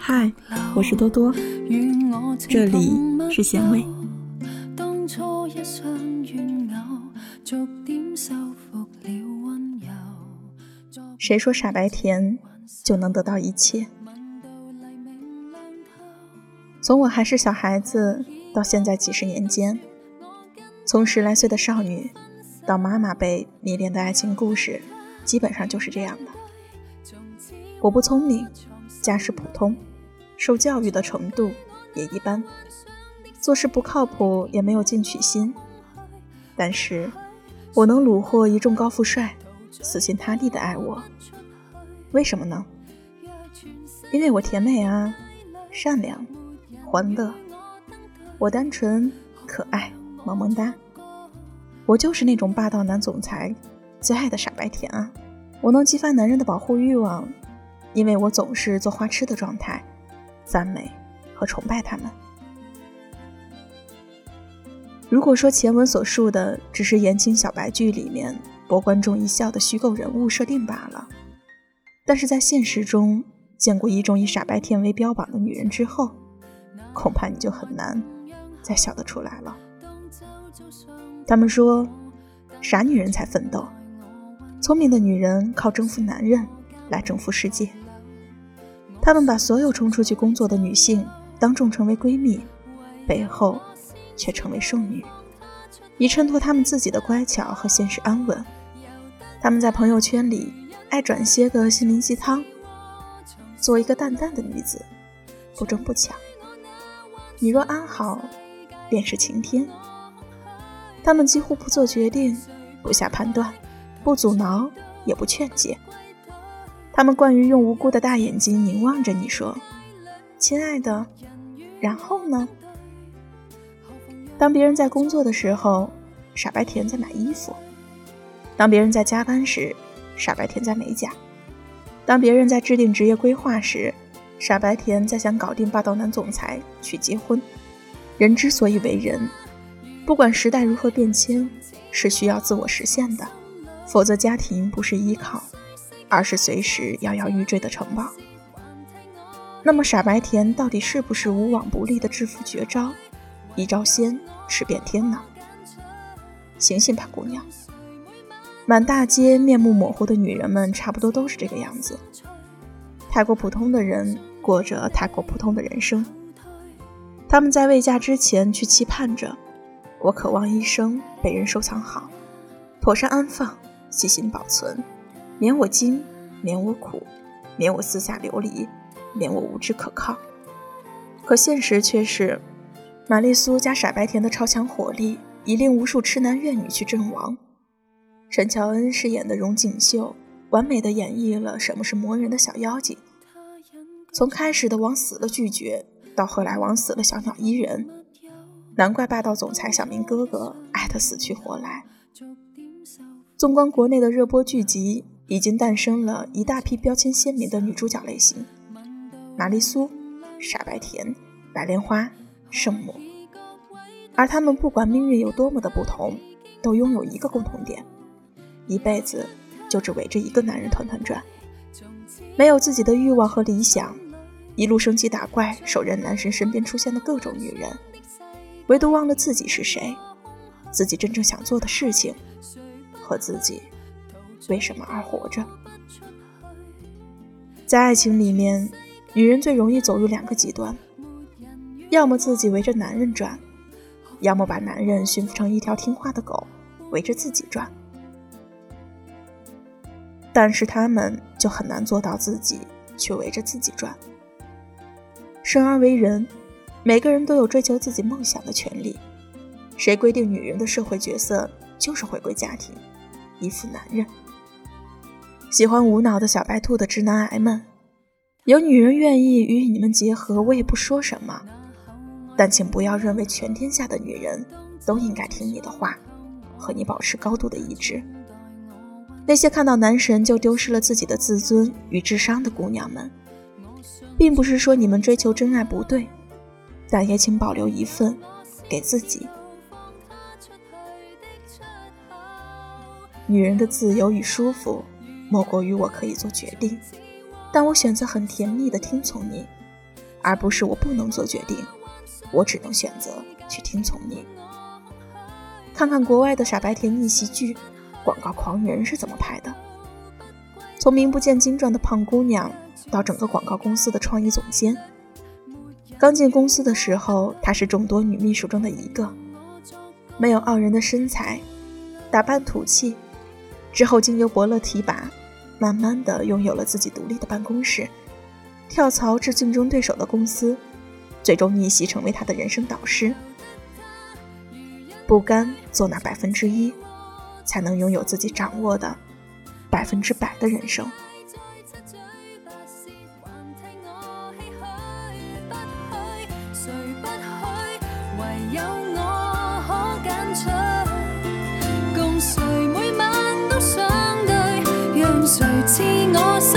嗨，我是多多，这里是咸味。谁说傻白甜就能得到一切？从我还是小孩子到现在几十年间，从十来岁的少女到妈妈辈迷恋的爱情故事，基本上就是这样的。我不聪明，家世普通，受教育的程度也一般，做事不靠谱，也没有进取心。但是，我能虏获一众高富帅，死心塌地的爱我。为什么呢？因为我甜美啊，善良。欢乐，我单纯可爱，萌萌哒。我就是那种霸道男总裁最爱的傻白甜啊！我能激发男人的保护欲望，因为我总是做花痴的状态，赞美和崇拜他们。如果说前文所述的只是言情小白剧里面博观众一笑的虚构人物设定罢了，但是在现实中见过一众以傻白甜为标榜的女人之后。恐怕你就很难再笑得出来了。他们说，傻女人才奋斗，聪明的女人靠征服男人来征服世界。他们把所有冲出去工作的女性当众成为闺蜜，背后却成为剩女，以衬托他们自己的乖巧和现实安稳。他们在朋友圈里爱转些个心灵鸡汤，做一个淡淡的女子，不争不抢。你若安好，便是晴天。他们几乎不做决定，不下判断，不阻挠，也不劝解。他们惯于用无辜的大眼睛凝望着你说：“亲爱的，然后呢？”当别人在工作的时候，傻白甜在买衣服；当别人在加班时，傻白甜在美甲；当别人在制定职业规划时，傻白甜在想搞定霸道男总裁去结婚。人之所以为人，不管时代如何变迁，是需要自我实现的，否则家庭不是依靠，而是随时摇摇欲坠的城堡。那么傻白甜到底是不是无往不利的致富绝招？一招鲜，吃遍天呢？醒醒吧，姑娘！满大街面目模糊的女人们，差不多都是这个样子。太过普通的人过着太过普通的人生，他们在未嫁之前去期盼着：我渴望一生被人收藏好，妥善安放，细心保存，免我惊，免我苦，免我四下流离，免我无知可靠。可现实却是，玛丽苏加傻白甜的超强火力，已令无数痴男怨女去阵亡。陈乔恩饰演的荣锦绣。完美的演绎了什么是磨人的小妖精，从开始的往死了拒绝，到后来往死了小鸟依人，难怪霸道总裁小明哥哥爱得死去活来。纵观国内的热播剧集，已经诞生了一大批标签鲜明的女主角类型：玛丽苏、傻白甜、白莲花、圣母。而她们不管命运有多么的不同，都拥有一个共同点：一辈子。就只围着一个男人团团转，没有自己的欲望和理想，一路升级打怪，守任男神身边出现的各种女人，唯独忘了自己是谁，自己真正想做的事情，和自己为什么而活着。在爱情里面，女人最容易走入两个极端，要么自己围着男人转，要么把男人驯服成一条听话的狗，围着自己转。但是他们就很难做到自己去围着自己转。生而为人，每个人都有追求自己梦想的权利。谁规定女人的社会角色就是回归家庭，依附男人？喜欢无脑的小白兔的直男癌们，有女人愿意与你们结合，我也不说什么。但请不要认为全天下的女人都应该听你的话，和你保持高度的一致。那些看到男神就丢失了自己的自尊与智商的姑娘们，并不是说你们追求真爱不对，但也请保留一份给自己。女人的自由与舒服，莫过于我可以做决定，但我选择很甜蜜的听从你，而不是我不能做决定，我只能选择去听从你。看看国外的傻白甜逆袭剧，广告狂人是怎么拍的？从名不见经传的胖姑娘，到整个广告公司的创意总监。刚进公司的时候，她是众多女秘书中的一个，没有傲人的身材，打扮土气。之后经由伯乐提拔，慢慢的拥有了自己独立的办公室，跳槽至竞争对手的公司，最终逆袭成为他的人生导师。不甘做那百分之一，才能拥有自己掌握的百分之百的人生。谁不许，唯有我可拣取，共谁每晚都相对，让谁知我心。